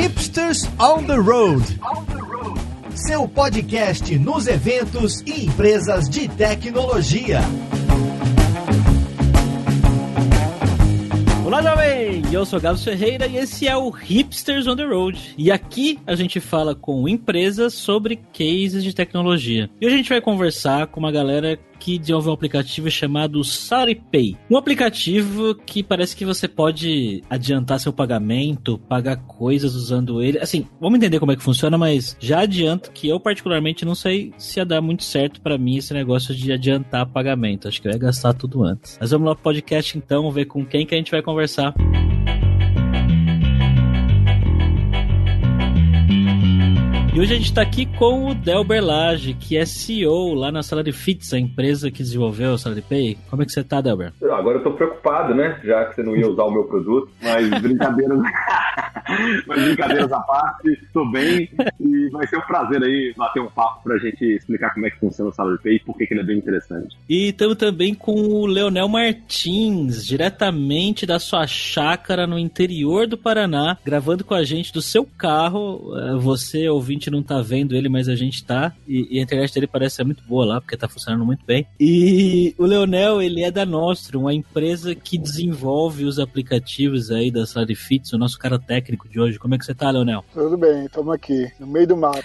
Hipsters on the Road. Seu podcast nos eventos e empresas de tecnologia. Olá, jovem! Eu sou Gabs Ferreira e esse é o Hipsters on the Road. E aqui a gente fala com empresas sobre cases de tecnologia. E hoje a gente vai conversar com uma galera que desenvolveu um aplicativo chamado SariPay. Um aplicativo que parece que você pode adiantar seu pagamento, pagar coisas usando ele. Assim, vamos entender como é que funciona, mas já adianto que eu particularmente não sei se ia dar muito certo para mim esse negócio de adiantar pagamento. Acho que eu ia gastar tudo antes. Mas vamos lá pro podcast então, ver com quem que a gente vai conversar. E hoje a gente está aqui com o Del Berlage, que é CEO lá na Salary Fits, a empresa que desenvolveu o Salary Pay. Como é que você está, Delber? Agora eu tô preocupado, né? Já que você não ia usar o meu produto, mas brincadeiras, mas brincadeiras à parte, tô bem e vai ser um prazer aí bater um papo pra gente explicar como é que funciona o Salary Pay e por que, que ele é bem interessante. E estamos também com o Leonel Martins, diretamente da sua chácara no interior do Paraná, gravando com a gente do seu carro. Eh, você, ouvinte, não tá vendo ele, mas a gente tá. E, e, a internet dele parece ser muito boa lá, porque tá funcionando muito bem. E o Leonel, ele é da Nostrum, uma empresa que desenvolve os aplicativos aí da Salifits, o nosso cara técnico de hoje. Como é que você tá, Leonel? Tudo bem, estamos aqui, no meio do mato.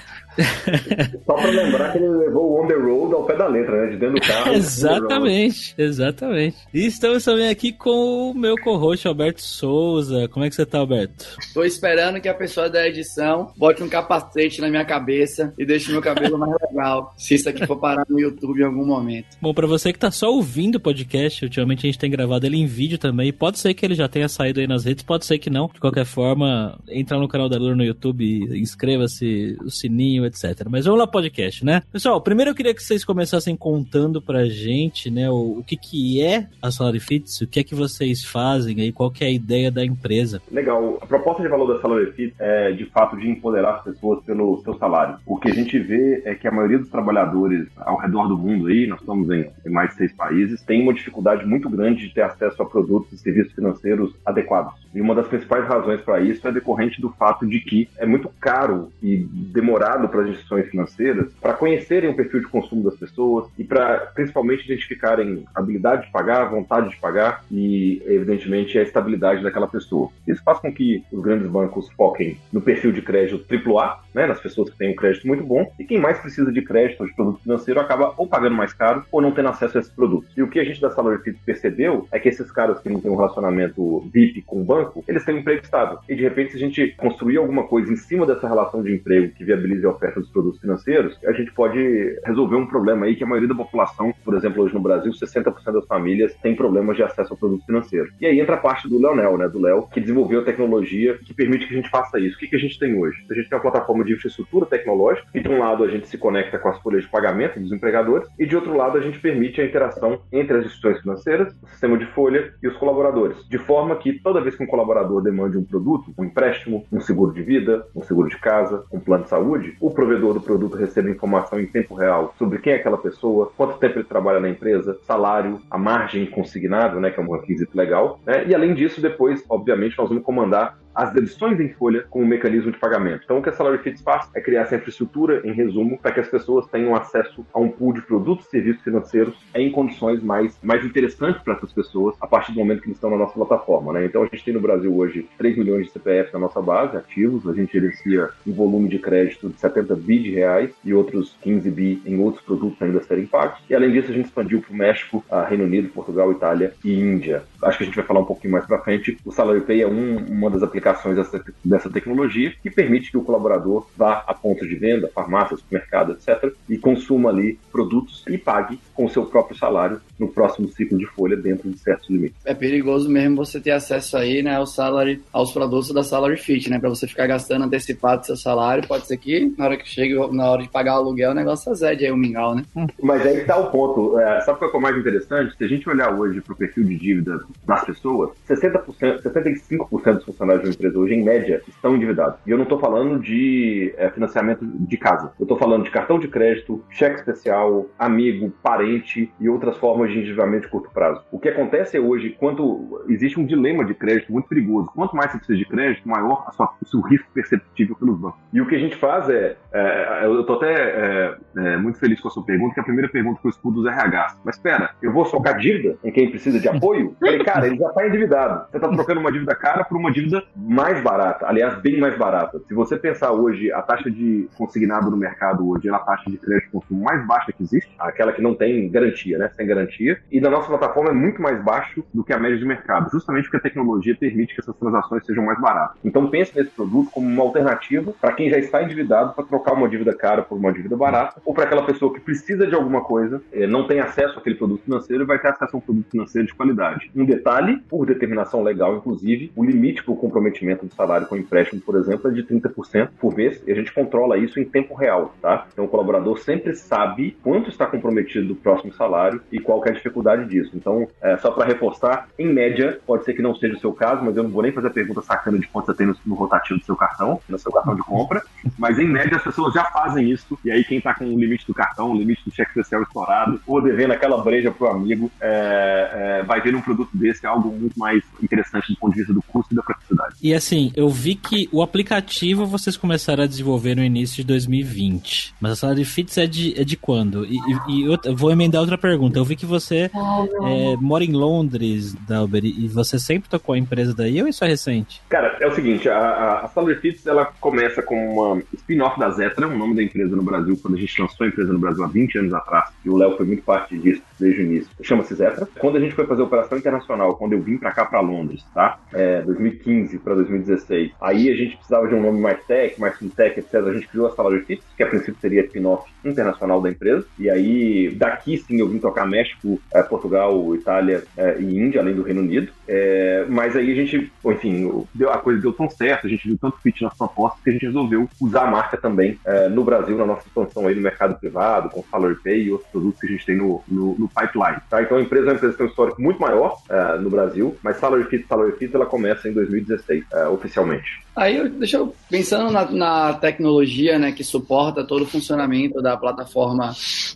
Só pra lembrar que ele levou o On The Road ao pé da letra, né? De dentro do carro. exatamente, exatamente. E estamos também aqui com o meu co-host, Alberto Souza. Como é que você tá, Alberto? Tô esperando que a pessoa da edição bote um capacete na minha cabeça e deixe meu cabelo mais legal, se isso aqui for parar no YouTube em algum momento. Bom, para você que tá só ouvindo o podcast, ultimamente a gente tem gravado ele em vídeo também. Pode ser que ele já tenha saído aí nas redes, pode ser que não. De qualquer forma, entra no canal da Lura no YouTube, inscreva-se, o sininho, etc. Mas vamos lá, podcast, né? Pessoal, primeiro eu queria que vocês começassem contando pra gente, né, o, o que que é a Salary Fits, o que é que vocês fazem aí, qual que é a ideia da empresa. Legal. A proposta de valor da Salary Fits é, de fato, de empoderar as pessoas pelo seu salário. O que a gente vê é que a maioria dos trabalhadores ao redor do mundo aí, nós estamos em, em mais de seis países, tem uma dificuldade muito grande de ter acesso a produtos e serviços financeiros adequados. E uma das principais razões para isso é decorrente do fato de que é muito caro e demorado para as instituições financeiras para conhecerem o perfil de consumo das pessoas e para principalmente identificarem a habilidade de pagar, a vontade de pagar e, evidentemente, a estabilidade daquela pessoa. Isso faz com que os grandes bancos foquem no perfil de crédito AAA, né, nas pessoas que têm um crédito muito bom, e quem mais precisa de crédito ou de produto financeiro acaba ou pagando mais caro ou não tendo acesso a esses produtos. E o que a gente da Salary Fit percebeu é que esses caras que não têm um relacionamento VIP com o banco, eles têm um emprego estável. E de repente, se a gente construir alguma coisa em cima dessa relação de emprego que viabilize a oferta dos produtos financeiros, a gente pode resolver um problema aí que a maioria da população, por exemplo, hoje no Brasil, 60% das famílias têm problemas de acesso ao produto financeiro. E aí entra a parte do Leonel, né, do Léo, que desenvolveu a tecnologia que permite que a gente faça isso. O que, que a gente tem hoje? A gente tem uma plataforma de infraestrutura tecnológica, e de um lado a gente se conecta com as folhas de pagamento dos empregadores, e de outro lado a gente permite a interação entre as instituições financeiras, o sistema de folha e os colaboradores, de forma que toda vez que um colaborador demande um produto, um empréstimo, um seguro de vida, um seguro de casa, um plano de saúde, o provedor do produto recebe informação em tempo real sobre quem é aquela pessoa, quanto tempo ele trabalha na empresa, salário, a margem consignada, né, que é um requisito legal, né? E além disso, depois, obviamente, nós vamos comandar as deduções em folha como um mecanismo de pagamento. Então, o que a Salary Fits faz é criar essa infraestrutura, em resumo, para que as pessoas tenham acesso a um pool de produtos e serviços financeiros em condições mais, mais interessantes para essas pessoas a partir do momento que eles estão na nossa plataforma. Né? Então, a gente tem no Brasil hoje 3 milhões de CPF na nossa base, ativos, a gente gerencia um volume de crédito de 70 bi de reais e outros 15 bi em outros produtos ainda serem pagos. E, além disso, a gente expandiu para o México, Reino Unido, Portugal, Itália e Índia. Acho que a gente vai falar um pouquinho mais para frente. O Salary Pay é um, uma das aplicações dessa, dessa tecnologia que permite que o colaborador vá a pontos de venda, farmácia, supermercado, etc., e consuma ali produtos e pague com o seu próprio salário no próximo ciclo de folha dentro de certos limites. É perigoso mesmo você ter acesso aí, né, ao salary, aos produtos da Salary Fit, né, para você ficar gastando antecipado seu salário, pode ser que na hora que chegue, na hora de pagar o aluguel, o negócio azede aí o mingau, né? Mas aí está o ponto. É, sabe o que é o mais interessante? Se a gente olhar hoje para o perfil de dívida das pessoas, 60%, 65% dos funcionários de uma empresa hoje, em média, estão endividados. E eu não estou falando de é, financiamento de casa. Eu estou falando de cartão de crédito, cheque especial, amigo, parente e outras formas de endividamento de curto prazo. O que acontece é hoje, quanto existe um dilema de crédito muito perigoso. Quanto mais você precisa de crédito, maior sua, o seu risco perceptível pelos bancos. E o que a gente faz é, é eu estou até é, muito feliz com a sua pergunta, que a primeira pergunta que eu escuto dos RH. Mas espera, eu vou socar dívida em quem precisa de apoio? Falei, cara, ele já está endividado. Você está trocando uma dívida cara por uma dívida mais barata, aliás, bem mais barata. Se você pensar hoje, a taxa de consignado no mercado hoje é a taxa de crédito de consumo mais baixa que existe, aquela que não tem garantia, né? Sem garantia. E na nossa plataforma é muito mais baixo do que a média de mercado, justamente porque a tecnologia permite que essas transações sejam mais baratas. Então pense nesse produto como uma alternativa para quem já está endividado para trocar uma dívida cara por uma dívida barata, ou para aquela pessoa que precisa de alguma coisa, eh, não tem acesso àquele produto financeiro e vai ter acesso a um produto financeiro de qualidade. Um detalhe, por determinação legal, inclusive, o limite para o comprometimento do salário com empréstimo, por exemplo, é de 30% por mês e a gente controla isso em tempo real, tá? Então o colaborador sempre sabe quanto está comprometido do próximo salário e qual é a dificuldade disso. Então, é, só para reforçar, em média, pode ser que não seja o seu caso, mas eu não vou nem fazer a pergunta sacana de quanto você tem no, no rotativo do seu cartão, no seu cartão de compra, mas em média as pessoas já fazem isso e aí quem está com o limite do cartão, o limite do cheque especial estourado ou devendo aquela breja para o amigo, é, é, vai ver um produto desse algo muito mais interessante do ponto de vista do custo e da praticidade. E assim, eu vi que o aplicativo vocês começaram a desenvolver no início de 2020, mas a sala de fits é de, é de quando? E, e, e eu vou emendar outra pergunta. Eu vi que você é, mora em Londres, Dalber, e você sempre tocou a empresa daí ou isso é recente? Cara, é o seguinte, a, a, a Salary Fits ela começa como uma spin-off da Zetra, o nome da empresa no Brasil, quando a gente lançou a empresa no Brasil há 20 anos atrás, e o Léo foi muito parte disso desde o início. Chama-se Zetra. Quando a gente foi fazer operação internacional, quando eu vim para cá, para Londres, tá? É, 2015 para 2016, aí a gente precisava de um nome mais tech, mais fintech, etc. A gente criou a Salary Fits, que a princípio seria spin-off internacional da empresa, e aí daqui sim eu vim tocar México, é, Portugal, Itália é, e Índia, além do Reino Unido. É, mas aí a gente, enfim, deu, a coisa deu tão certo, a gente viu tanto fit nas propostas que a gente resolveu usar a marca também é, no Brasil, na nossa expansão aí no mercado privado, com Salary Pay e outros produtos que a gente tem no, no, no pipeline. Tá? Então a empresa é uma empresa que tem um histórico muito maior é, no Brasil, mas Salary Fit, Salary Fit, ela começa em 2016, é, oficialmente. Aí, deixa eu pensando na, na, tecnologia, né, que suporta todo o funcionamento da plataforma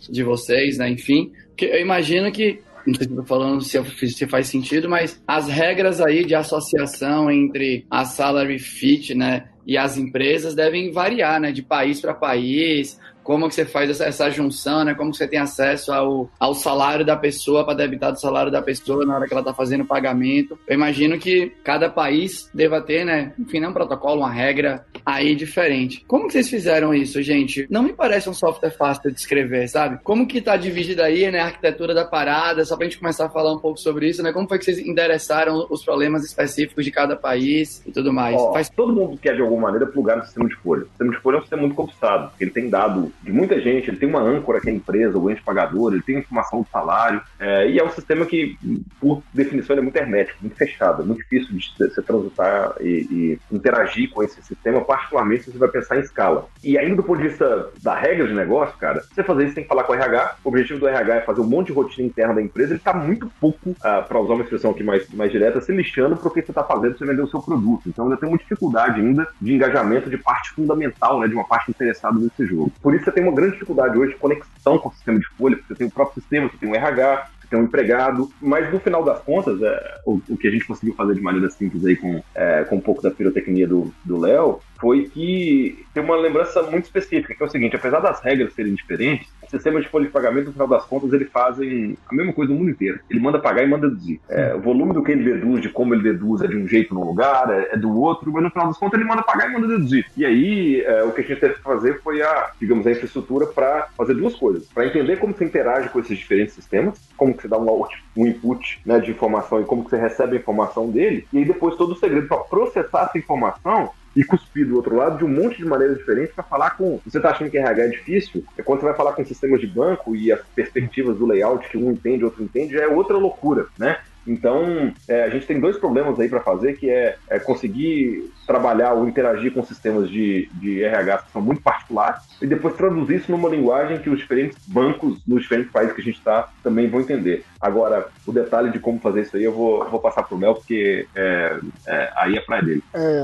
de vocês, né, enfim, que eu imagino que não sei se falando se, faz sentido, mas as regras aí de associação entre a Salary Fit, né, e as empresas devem variar, né, de país para país, como que você faz essa, essa junção, né? Como que você tem acesso ao, ao salário da pessoa para debitar do salário da pessoa na hora que ela está fazendo o pagamento. Eu imagino que cada país deva ter, né? Enfim, não um protocolo, uma regra aí diferente. Como que vocês fizeram isso, gente? Não me parece um software fácil de escrever, sabe? Como que tá dividida aí, né, a arquitetura da parada, só pra gente começar a falar um pouco sobre isso, né? Como foi que vocês endereçaram os problemas específicos de cada país e tudo mais? Ó, Faz... Todo mundo quer, de alguma maneira, plugar no sistema de folha. O sistema de folha é um sistema muito complicado, porque ele tem dado de muita gente, ele tem uma âncora que é a empresa, o ente pagador, ele tem informação do salário, é, e é um sistema que, por definição, é muito hermético, muito fechado, é muito difícil de você transitar e, e, interagir com esse sistema, particularmente se você vai pensar em escala. E ainda do ponto de vista da regra de negócio, cara, você fazer isso tem que falar com o RH, o objetivo do RH é fazer um monte de rotina interna da empresa, ele está muito pouco, uh, para usar uma expressão aqui mais, mais direta, se lixando para o que você está fazendo para você vender o seu produto. Então ainda tem uma dificuldade ainda de engajamento de parte fundamental, né, de uma parte interessada nesse jogo. Por isso você tem uma grande dificuldade hoje de conexão com o sistema de folha, porque você tem o próprio sistema, você tem o RH, você tem um empregado, mas no final das contas, é, o, o, que a gente conseguiu fazer de maneira simples aí com, é, com um pouco da pirotecnia do Léo, foi que tem uma lembrança muito específica, que é o seguinte, apesar das regras serem diferentes, o sistema de folha de pagamento, no final das contas, ele fazem a mesma coisa no mundo inteiro. Ele manda pagar e manda deduzir. É, o volume do que ele deduz, de como ele deduz, é de um jeito num lugar, é, é do outro, mas no final das contas ele manda pagar e manda deduzir. E aí, é, o que a gente teve que fazer foi a, digamos, a infraestrutura para fazer duas coisas. Para entender como você interage com esses diferentes sistemas, como que você dá um, um input né, de informação e como que você recebe a informação dele, e aí depois todo o segredo para processar essa informação e cuspir do outro lado de um monte de maneiras diferentes para falar com. Você está achando que RH é difícil? É quando você vai falar com sistemas de banco e as perspectivas do layout que um entende, outro entende, já é outra loucura, né? Então, é, a gente tem dois problemas aí para fazer, que é, é, conseguir trabalhar ou interagir com sistemas de, de RH que são muito particulares e depois traduzir isso numa linguagem que os diferentes bancos nos diferentes países que a gente está também vão entender. Agora, o detalhe de como fazer isso aí eu vou, vou passar para o Mel, porque é, é, aí é praia dele. É,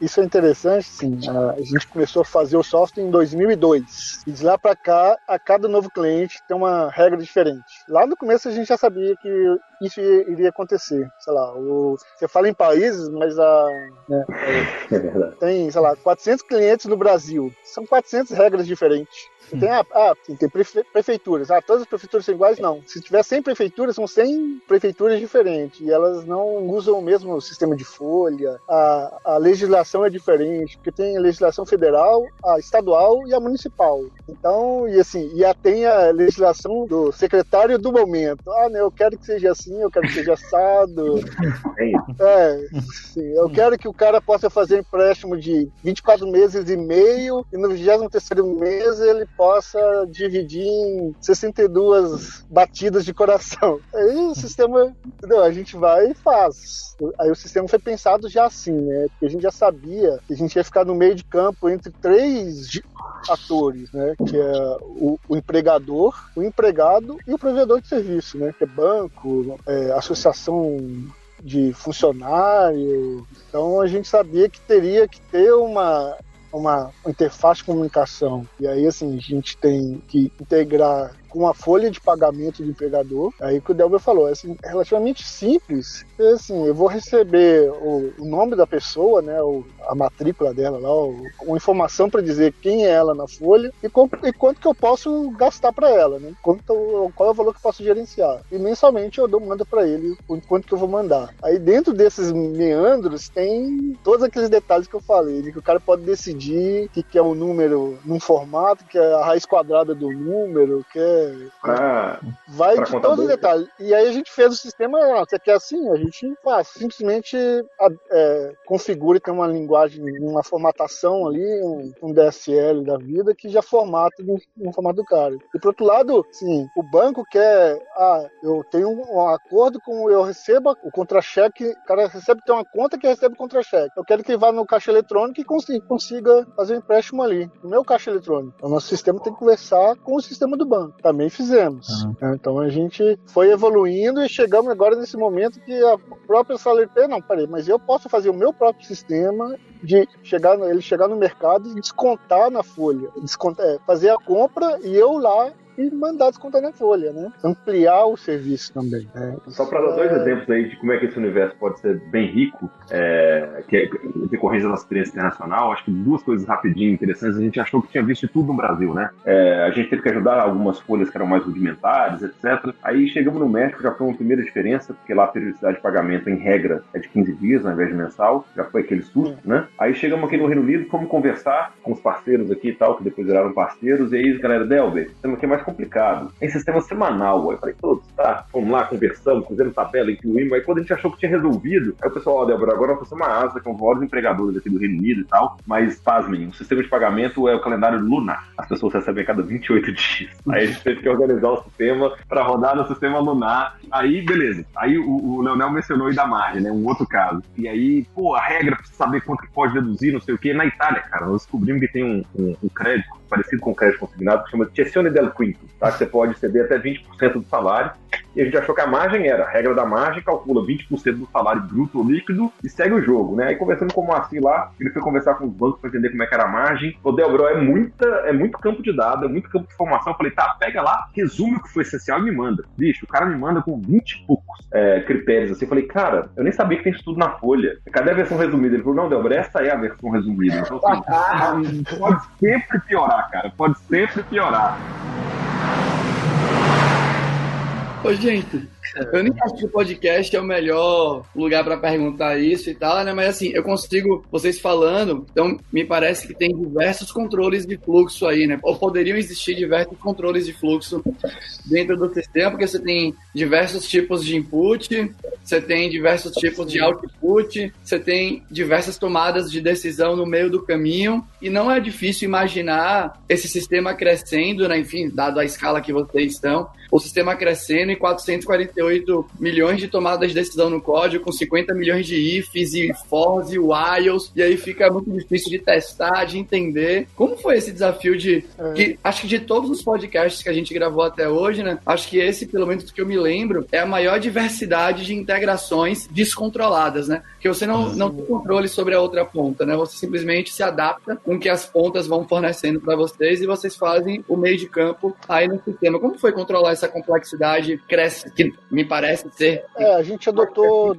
isso é interessante, sim. A gente começou a fazer o software em 2002. E de lá para cá, a cada novo cliente tem uma regra diferente. Lá no começo a gente já sabia que isso iria acontecer. Sei lá, o, você fala em países, mas a, né, é, tem, sei lá, 400 clientes no Brasil. São 400 regras diferentes. Tem, ah, ah tem prefeituras. Ah, todas as prefeituras são iguais? Não. Se tiver 100 prefeituras, são 100 prefeituras diferentes. E elas não usam o mesmo sistema de folha. A, a legislação é diferente, porque tem a legislação federal, a estadual e a municipal. Então, e assim, e a, tem a legislação do secretário do momento. Ah, né, eu quero que seja assim, eu quero que seja assado. É, sim, eu quero que o cara possa fazer empréstimo de 24 meses e meio e no 23 mês ele possa dividir em 62 batidas de coração. Aí o sistema? A gente vai e faz. Aí o sistema foi pensado já assim, né? Porque a gente já sabia que a gente ia ficar no meio de campo entre três atores, né? Que é o, o empregador, o empregado e o provedor de serviço, né? Que é banco, é, associação de funcionário. Então a gente sabia que teria que ter uma uma interface de comunicação. E aí, assim, a gente tem que integrar com a folha de pagamento do empregador. Aí que o Delber falou, é assim, relativamente simples. Assim, eu vou receber o, o nome da pessoa, né, o, a matrícula dela lá, o, uma informação para dizer quem é ela na folha e, com, e quanto que eu posso gastar para ela, né? Quanto, qual é o valor que eu posso gerenciar. E mensalmente eu dou mando para ele o quanto que eu vou mandar. Aí dentro desses meandros tem todos aqueles detalhes que eu falei, de que o cara pode decidir que quer um número num formato, que é a raiz quadrada do número, que é Pra, vai de todos os detalhes. E aí a gente fez o sistema, ah, você quer assim, a gente faz. Simplesmente é, configura e tem uma linguagem, uma formatação ali, um, um DSL da vida que já formata no, no, formato do cara. E por outro lado, sim, o banco quer, ah, eu tenho um, acordo com, eu recebo o contra-cheque, o cara recebe, tem uma conta que recebe contra-cheque. Eu quero que ele vá no caixa eletrônico e consiga, consiga fazer um empréstimo ali, no meu caixa eletrônico. O nosso sistema tem que conversar com o sistema do banco. Também fizemos. Uhum. Então a gente foi evoluindo e chegamos agora nesse momento que a própria Salerp, não, peraí, mas eu posso fazer o meu próprio sistema de chegar ele chegar no mercado e descontar na folha, descontar, é, fazer a compra e eu lá e mandar descontar na folha, né? Ampliar o serviço também. Né? Só para dar dois exemplos aí de como é que esse universo pode ser bem rico, é, que é decorrência da nossa experiência internacional, acho que duas coisas rapidinho interessantes. A gente achou que tinha visto tudo no Brasil, né? É, a gente teve que ajudar algumas folhas que eram mais rudimentares, etc. Aí chegamos no México, já foi uma primeira diferença, porque lá a periodicidade de pagamento, em regra, é de 15 dias ao invés de mensal, já foi aquele susto, né? Aí chegamos aqui no Reino Unido, fomos conversar com os parceiros aqui e tal, que depois viraram parceiros, e aí, galera, Delber, temos aqui mais complicado. Em sistema semanal. Aí eu falei, todos, tá, vamos lá, conversamos, fizemos tabela, incluímos. Aí quando a gente achou que tinha resolvido, aí o pessoal, ó, oh, Débora, agora vai ser uma asa, que é um dos maiores empregadores aqui do Reino Unido e tal. Mas, pasmem, o sistema de pagamento é o calendário lunar. As pessoas recebem a cada 28 dias. Aí a gente teve que organizar o sistema para rodar no sistema lunar. Aí, beleza. Aí o, o Leonel mencionou aí da margem, né? Um outro caso. E aí, pô, a regra pra saber quanto que pode deduzir, não sei o quê. Na Itália, cara, nós descobrimos que tem um, um, um crédito parecido com crédito consignado que chama Cessione del Quinto, tá? Que você pode ceder até 20% do salário. E a gente achou que a margem era, a regra da margem calcula 20% do salário bruto ou líquido e segue o jogo, né? Aí conversando com o Moacir lá, ele foi conversar com os bancos para entender como é que era a margem. O Delbro é muita, é muito campo de dados, é muito campo de informação. Eu falei, tá, pega lá, resume o que foi essencial e me manda. Bicho, o cara me manda com 20 e poucos é, critérios assim. Eu falei, cara, eu nem sabia que tem isso tudo na folha. Cadê a versão resumida? Ele falou, não, Delbro, essa é a versão resumida. Então, assim, pode sempre piorar, cara, pode sempre piorar. Ô, gente, eu nem acho que o podcast é o melhor lugar para perguntar isso e tal, né? Mas assim, eu consigo, vocês falando, então me parece que tem diversos controles de fluxo aí, né? Ou poderiam existir diversos controles de fluxo dentro do sistema, porque você tem diversos tipos de input, você tem diversos tipos de output, você tem diversas tomadas de decisão no meio do caminho, e não é difícil imaginar esse sistema crescendo, né? Enfim, dado a escala que vocês estão, o sistema crescendo e 440 258 milhões de tomadas de decisão no código, com 50 milhões de ifs e fors e whiles, e aí fica muito difícil de testar, de entender. Como foi esse desafio de. É. Que, acho que de todos os podcasts que a gente gravou até hoje, né? Acho que esse, pelo menos do que eu me lembro, é a maior diversidade de integrações descontroladas, né? Que você não, não tem controle sobre a outra ponta, né? Você simplesmente se adapta com o que as pontas vão fornecendo para vocês e vocês fazem o meio de campo aí no sistema. Como foi controlar essa complexidade cresce, que me parece ser. É, a gente adotou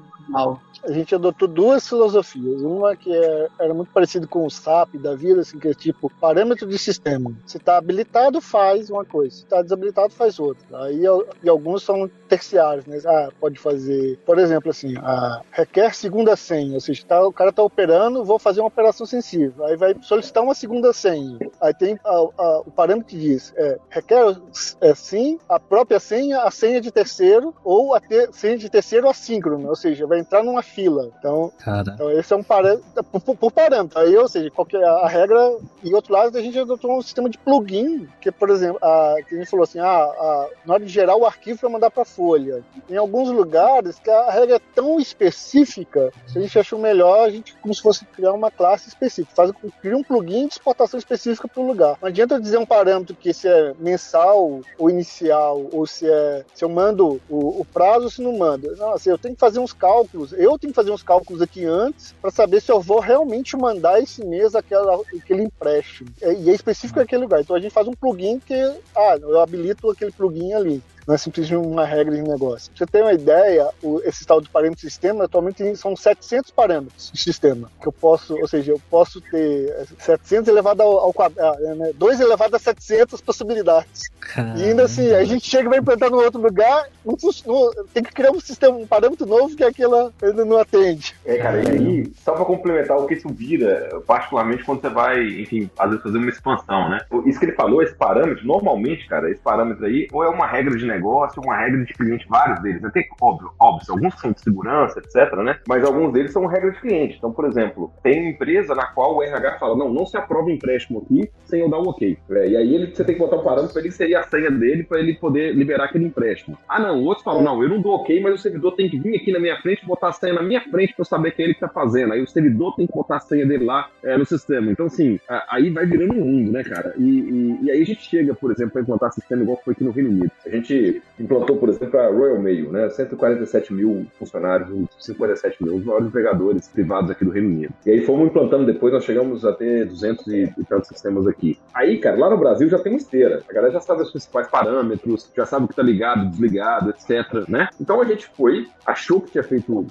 a gente adotou duas filosofias. Uma que é, era muito parecido com o SAP da vida, assim, que é tipo parâmetro de sistema. Se está habilitado, faz uma coisa. Se está desabilitado, faz outra. Aí e alguns são terciários, né? Ah, pode fazer, por exemplo, assim, ah, requer segunda senha. Ou seja, tá, o cara está operando, vou fazer uma operação sensível. Aí vai solicitar uma segunda senha. Aí tem a, a, o parâmetro que diz é, requer é, sim a própria senha, a senha de terceiro ou a ter, senha de terceiro assíncrono. Ou seja, vai entrar numa fila. Então, então esse é um parâmetro, por, por, parâmetro. Aí, ou seja, qualquer, a regra, e outro lado, a gente adotou um sistema de plugin, que, por exemplo, a, que a gente falou assim, ah, a, na hora de gerar o arquivo para mandar para folha. Em alguns lugares, que a regra é tão específica, a gente achou melhor a gente, como se fosse criar uma classe específica, faz, cria um plugin de exportação específica para o lugar. Não adianta eu dizer um parâmetro que se é mensal ou inicial, ou se é se eu mando o, o prazo ou se não mando. Não, assim, eu tenho que fazer uns cálculos, eu tenho que fazer uns cálculos aqui antes para saber se eu vou realmente mandar esse mês aquela, aquele empréstimo. E é específico naquele lugar. Então a gente faz um plugin que, ah, eu habilito aquele plugin ali não é simplesmente uma regra de negócio. Pra você ter uma ideia, o, esse tal de parâmetro de sistema, atualmente são 700 parâmetros de sistema, que eu posso, ou seja, eu posso ter 700 elevado ao, ao quadrado, ah, né, 2 elevado a 700 possibilidades. Caramba. E ainda assim, a gente chega e vai implantar no outro lugar, não, não, tem que criar um sistema, um parâmetro novo que aquela ainda não atende. É, cara, e aí, só para complementar o que isso vira, particularmente quando você vai, enfim, às vezes fazer uma expansão, né? Isso que ele falou, esse parâmetro, normalmente, cara, esse parâmetro aí, ou é uma regra de negócio, uma regra de cliente, vários deles. Até óbvio, óbvio, alguns são de segurança, etc, né? Mas alguns deles são regra de cliente. Então, por exemplo, tem empresa na qual o RH fala, não, não se aprova empréstimo aqui sem eu dar o um ok. É, e aí ele, você tem que botar um parâmetro para ele seria a senha dele para ele poder liberar aquele empréstimo. Ah, não, outros falam, não, eu não dou ok, mas o servidor tem que vir aqui na minha frente, botar a senha na minha frente para eu saber que é ele que tá fazendo. Aí o servidor tem que botar a senha dele lá é, no sistema. Então, assim, aí vai virando um mundo, né, cara? E, e, e aí a gente chega, por exemplo, para implantar sistema igual foi aqui no Reino Unido. A gente implantou, por exemplo, a Royal Mail, né? 147 mil funcionários, 57 mil, os maiores empregadores privados aqui do Reino Unido. E aí fomos implantando depois, nós chegamos a ter 200 e, tantos sistemas aqui. Aí, cara, lá no Brasil já tem uma esteira. A galera já sabe os principais parâmetros, já sabe o que tá ligado, desligado, etc, né? Então a gente foi, achou que tinha feito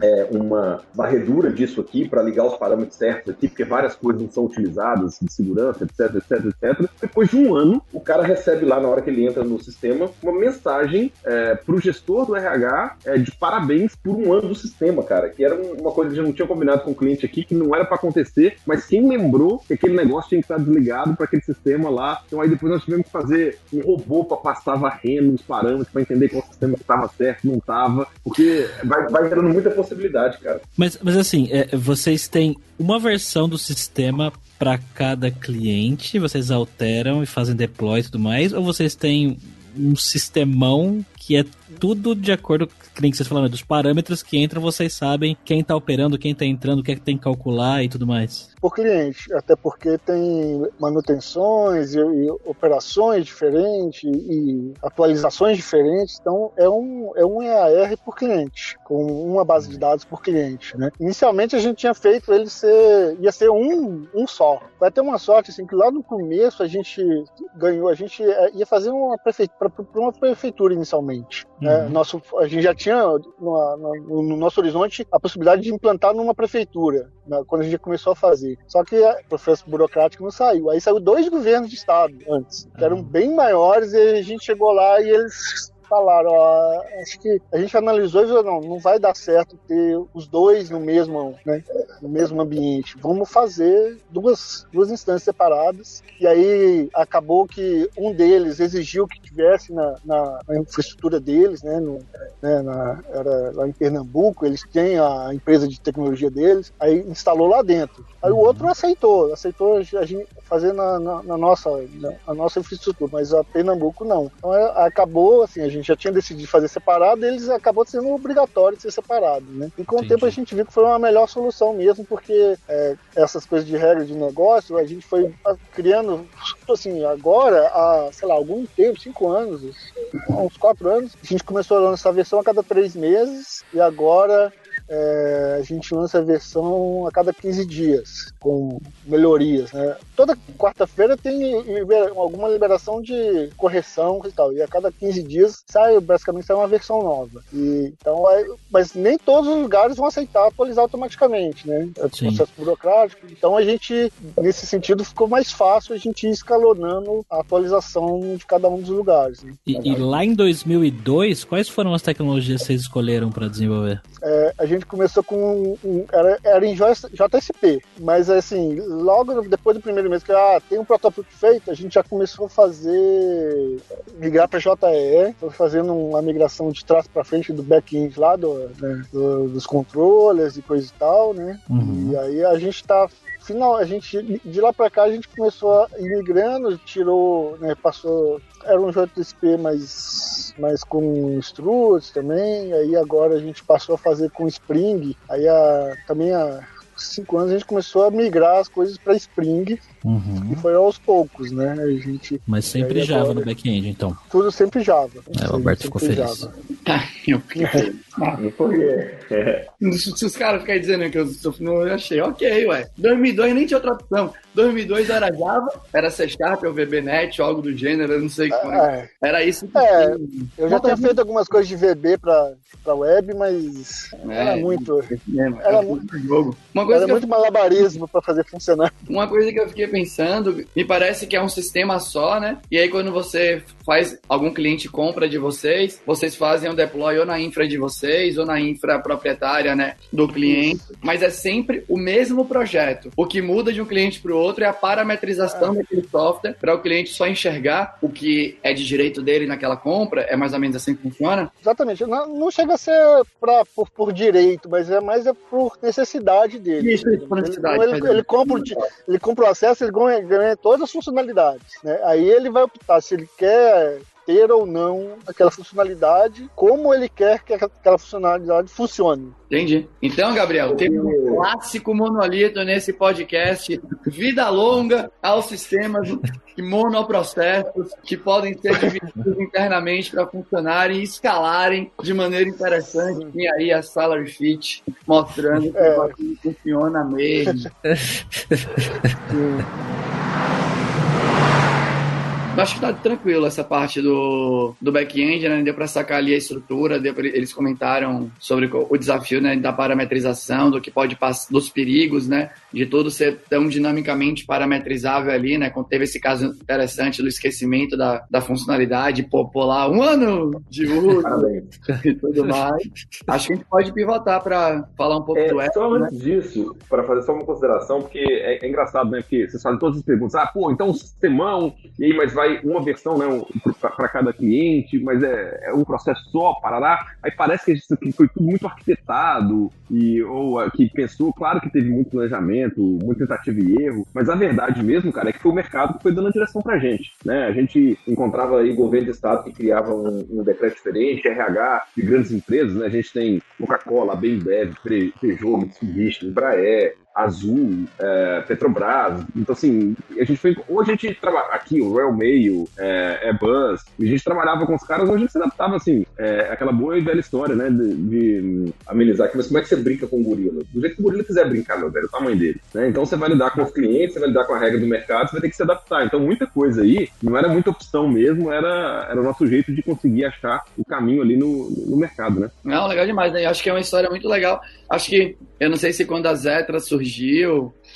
é, uma varredura disso aqui para ligar os parâmetros certos aqui, porque várias coisas não são utilizadas, de segurança, etc, etc, etc. Depois de um ano, o cara recebe lá, na hora que ele entra no sistema, uma mensagem é, para o gestor do RH é, de parabéns por um ano do sistema, cara. Que era uma coisa que gente não tinha combinado com o cliente aqui, que não era para acontecer, mas quem lembrou que aquele negócio tinha que estar desligado para aquele sistema lá. Então aí depois nós tivemos que fazer um robô para passar varrendo os parâmetros para entender qual sistema estava certo, não estava, porque vai, vai gerando muita possibilidade, cara. Mas, mas assim, é, vocês têm uma versão do sistema para cada cliente, vocês alteram e fazem deploy e tudo mais, ou vocês têm um sistemão que é tudo de acordo com que vocês falaram, dos parâmetros que entram, vocês sabem quem está operando, quem está entrando, o que é que tem que calcular e tudo mais. Por cliente, até porque tem manutenções e, e operações diferentes e atualizações diferentes, então é um, é um EAR por cliente, com uma base de dados por cliente. Né? Inicialmente a gente tinha feito ele ser, ia ser um, um só. Vai ter uma sorte assim que lá no começo a gente ganhou, a gente é, ia fazer uma prefeitura, para uma prefeitura inicialmente. Né? Uhum. Nosso, a gente já tinha no, no, no, nosso horizonte a possibilidade de implantar numa prefeitura, né, quando a gente começou a fazer. Só que o processo burocrático não saiu. Aí saiu dois governos de estado antes, que eram uhum. bem maiores, e a gente chegou lá e eles falaram, ó, acho que a gente analisou e falou, não, não vai dar certo ter os dois no mesmo, né, no mesmo ambiente. Vamos fazer duas, duas instâncias separadas. E aí acabou que um deles exigiu que tivesse na, na, na infraestrutura deles, né, no, né na, era lá em Pernambuco, eles têm a empresa de tecnologia deles, aí instalou lá dentro. Aí o outro aceitou, aceitou, a gente fazer na, na, na nossa, na, na, nossa infraestrutura, mas a Pernambuco não. Então é, acabou, assim, a gente já tinha decidido fazer separado, eles acabou sendo obrigatório de ser separado, né? E com Entendi. o tempo a gente viu que foi uma melhor solução mesmo, porque é, essas coisas de regra de negócio, a gente foi criando, assim, agora, há, sei lá, algum tempo, cinco anos, uns quatro anos, a gente começou a lançar a versão a cada três meses, e agora é, a gente lança a versão a cada 15 dias, com melhorias. Né? Toda quarta-feira tem libera alguma liberação de correção e tal, e a cada 15 dias sai, basicamente, sai uma versão nova. E, então, é, mas nem todos os lugares vão aceitar atualizar automaticamente, né? É um processo burocrático. Então a gente, nesse sentido, ficou mais fácil a gente ir escalonando a atualização de cada um dos lugares. Né? E, e, lá em 2002, quais foram as tecnologias que vocês escolheram para desenvolver? É, a gente começou com. Um, era, era em JSP, mas assim, logo depois do primeiro mês que ah, tem um protótipo feito, a gente já começou a fazer. migrar para JE, fazendo uma migração de trás para frente do back-end lá, do, né, do, dos controllers e coisa e tal, né? Uhum. E aí a gente está final, a gente de lá para cá a gente começou a ir migrando, tirou, né, passou era um JSP mais, mais com struts também, aí agora a gente passou a fazer com Spring, aí a, também há cinco anos a gente começou a migrar as coisas para Spring, Uhum. E foi aos poucos, né? A gente, Mas sempre Java agora, no back-end, então. Tudo sempre Java. É, o Alberto ficou feliz. Tá, eu fiquei. Ah, por quê? Se os caras ficarem dizendo que eu não eu achei, ok, ué. 2002 nem tinha outra opção. 2002 era Java, era C Sharp ou VBNet, algo do gênero, eu não sei como. É. Era isso que é, Eu já tinha feito algumas coisas de VB pra, pra web, mas é, era muito. Mesmo, era, muito jogo. Uma coisa era muito eu... malabarismo pra fazer funcionar. Uma coisa que eu fiquei pensando, me parece que é um sistema só, né? E aí quando você faz, algum cliente compra de vocês, vocês fazem um deploy ou na infra de vocês, ou na infra proprietária, né, do cliente, mas é sempre o mesmo projeto. O que muda de um cliente para o outro é a parametrização é. daquele software para o cliente só enxergar o que é de direito dele naquela compra, é mais ou menos assim que funciona? Exatamente, não, não chega a ser pra, por, por direito, mas é mais é por necessidade dele. Isso. Ele, ele, ele, compra, ele compra o acesso ele ganha, ganha todas as funcionalidades. Né? Aí ele vai optar se ele quer ter ou não aquela funcionalidade, como ele quer que aquela funcionalidade funcione. Entendi. Então, Gabriel, tem um clássico monolito nesse podcast. Vida longa aos sistemas e monoprocessos que podem ser divididos internamente para funcionarem e escalarem de maneira interessante. E aí a Salary Fit mostrando que é. funciona mesmo. Acho que tá tranquilo essa parte do, do back-end, né? Deu para sacar ali a estrutura, deu pra, eles comentaram sobre o desafio né, da parametrização, do que pode passar, dos perigos, né? De tudo ser tão dinamicamente parametrizável ali, né? Quando teve esse caso interessante do esquecimento da, da funcionalidade, lá um ano de uso e tudo mais. Acho que a gente pode pivotar para falar um pouco é, do app. Só antes né? disso, para fazer só uma consideração, porque é, é, engraçado, né? Porque vocês fazem todas as perguntas, ah, pô, então um sistemão, e aí, mas vai uma versão né, um, para cada cliente, mas é, é, um processo só, parará. Aí parece que isso aqui foi tudo muito arquitetado, e, ou que pensou, claro que teve muito planejamento, muita tentativa e erro, mas a verdade mesmo, cara, é que foi o mercado que foi dando a direção pra gente. Né? A gente encontrava aí governo de estado que criava um, um decreto diferente, RH de grandes empresas, né? A gente tem Coca-Cola, Bembev, Peugeot, Mitsubishi, Embraer, Azul, é, Petrobras. Então, assim, a gente foi. Ou a gente trabalha aqui, o Royal Mail, é, e a gente trabalhava com os caras, hoje a gente se adaptava, assim, é, aquela boa e velha história, né, de, de amenizar aqui. Mas como é que você brinca com o gorila? Do jeito que o gorila quiser brincar, meu velho, o tamanho dele. Né? Então, você vai lidar com os clientes, você vai lidar com a regra do mercado, você vai ter que se adaptar. Então, muita coisa aí, não era muita opção mesmo, era, era o nosso jeito de conseguir achar o caminho ali no, no mercado, né? Não, legal demais, né? Acho que é uma história muito legal. Acho que, eu não sei se quando a Zetra surgiu,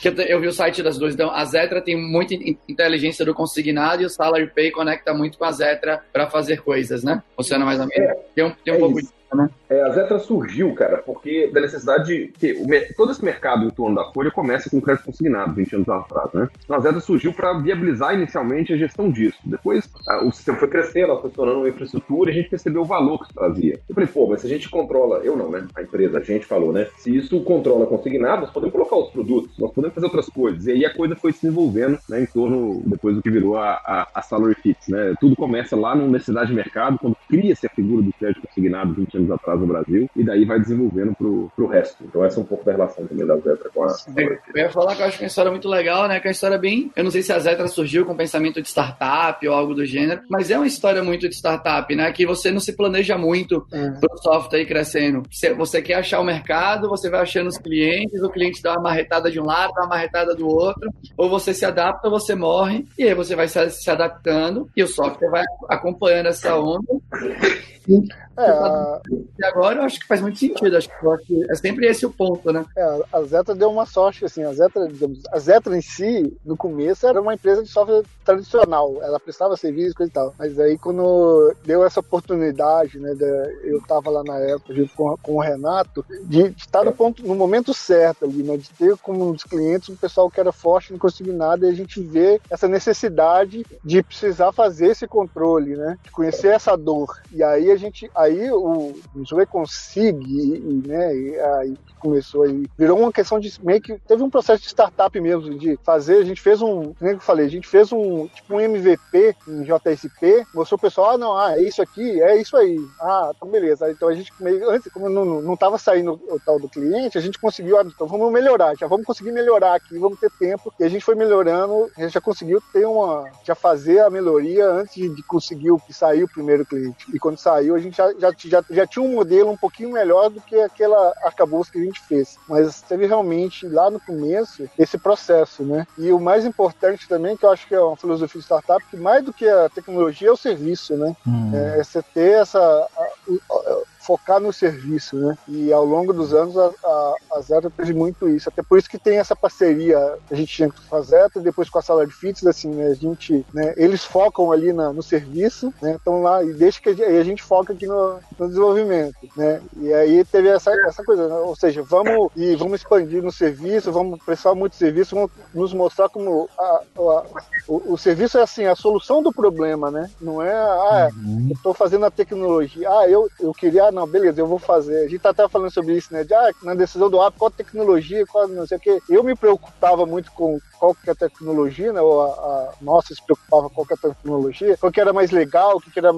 que eu vi o site das duas, então a Zetra tem muita inteligência do consignado e o Salary Pay conecta muito com a Zetra para fazer coisas, né? Funciona mais ou menos? É, tem um, tem um é pouco isso. Né? É, a Zetra surgiu, cara, porque da necessidade de. O, todo esse mercado em torno da Folha começa com crédito consignado, 20 anos atrás, né? Então, a Zetra surgiu para viabilizar inicialmente a gestão disso. Depois, a, o sistema foi crescendo, ela foi tornando uma infraestrutura e a gente percebeu o valor que isso trazia. Eu falei, pô, mas se a gente controla, eu não, né? A empresa, a gente falou, né? Se isso controla consignado, nós podemos colocar os produtos, nós podemos fazer outras coisas. E aí a coisa foi se desenvolvendo, né, em torno, depois do que virou a, a, a Salary Fits, né? Tudo começa lá na necessidade de mercado, quando cria-se a figura do crédito consignado 20 anos atrás no Brasil, e daí vai desenvolvendo pro, pro resto. Então essa é um pouco da relação também da Zetra com a. Eu ia falar que eu acho que é uma história muito legal, né? Que é uma história bem. Eu não sei se a Zetra surgiu com pensamento de startup ou algo do gênero, mas é uma história muito de startup, né? Que você não se planeja muito é. pro software aí crescendo. Você quer achar o mercado, você vai achando os clientes, o cliente dá uma marretada de um lado, dá uma marretada do outro, ou você se adapta ou você morre, e aí você vai se, se adaptando e o software vai acompanhando essa onda. É, a... E agora eu acho que faz muito sentido. Acho que é sempre esse o ponto, né? É, a Zetra deu uma sorte, assim. A Zetra, digamos, a Zetra em si, no começo, era uma empresa de software tradicional. Ela prestava serviço e tal. Mas aí, quando deu essa oportunidade, né? De, eu tava lá na época, junto com, com o Renato, de, de estar no, ponto, no momento certo ali, né? De ter como um dos clientes um pessoal que era forte não conseguir nada e a gente vê essa necessidade de precisar fazer esse controle, né? De conhecer essa dor. E aí a gente. A aí o Zoe consigue, né, e aí começou aí, virou uma questão de meio que teve um processo de startup mesmo, de fazer, a gente fez um, como eu falei, a gente fez um tipo um MVP em JSP, mostrou o pessoal, ah, não, ah, é isso aqui, é isso aí, ah, então beleza, então a gente meio, antes, como não, não tava saindo o tal do cliente, a gente conseguiu, ah, então vamos melhorar, já vamos conseguir melhorar aqui, vamos ter tempo, e a gente foi melhorando, a gente já conseguiu ter uma, já fazer a melhoria antes de, de conseguir sair o primeiro cliente, e quando saiu a gente já, já, já, já tinha um modelo um pouquinho melhor do que aquela arcabouço que a gente fez. Mas teve realmente lá no começo esse processo, né? E o mais importante também, que eu acho que é uma filosofia de startup, que mais do que a tecnologia é o serviço, né? Hum. É, é você ter essa. A, a, focar no serviço, né? E ao longo dos anos a, a, a Zeta teve muito isso. Até por isso que tem essa parceria a gente tinha com a Zeta, depois com a Sala de Fits, assim, né? A gente, né? Eles focam ali na, no serviço, né? Então lá, e deixa que a, a gente foca aqui no, no, desenvolvimento, né? E aí teve essa, essa coisa, né? ou seja, vamos e vamos expandir no serviço, vamos prestar muito serviço, vamos nos mostrar como a, a, o, o, serviço é assim, a solução do problema, né? Não é, ah, uhum. eu tô fazendo a tecnologia, ah, eu, eu queria não, beleza, eu vou fazer. A gente tá até falando sobre isso, né? De, ah, na decisão do app, qual tecnologia, qual não sei o quê. Eu me preocupava muito com qual que é a tecnologia, né? Ou a, a nossa se preocupava qual que é a tecnologia, qual que era mais legal, o que, que era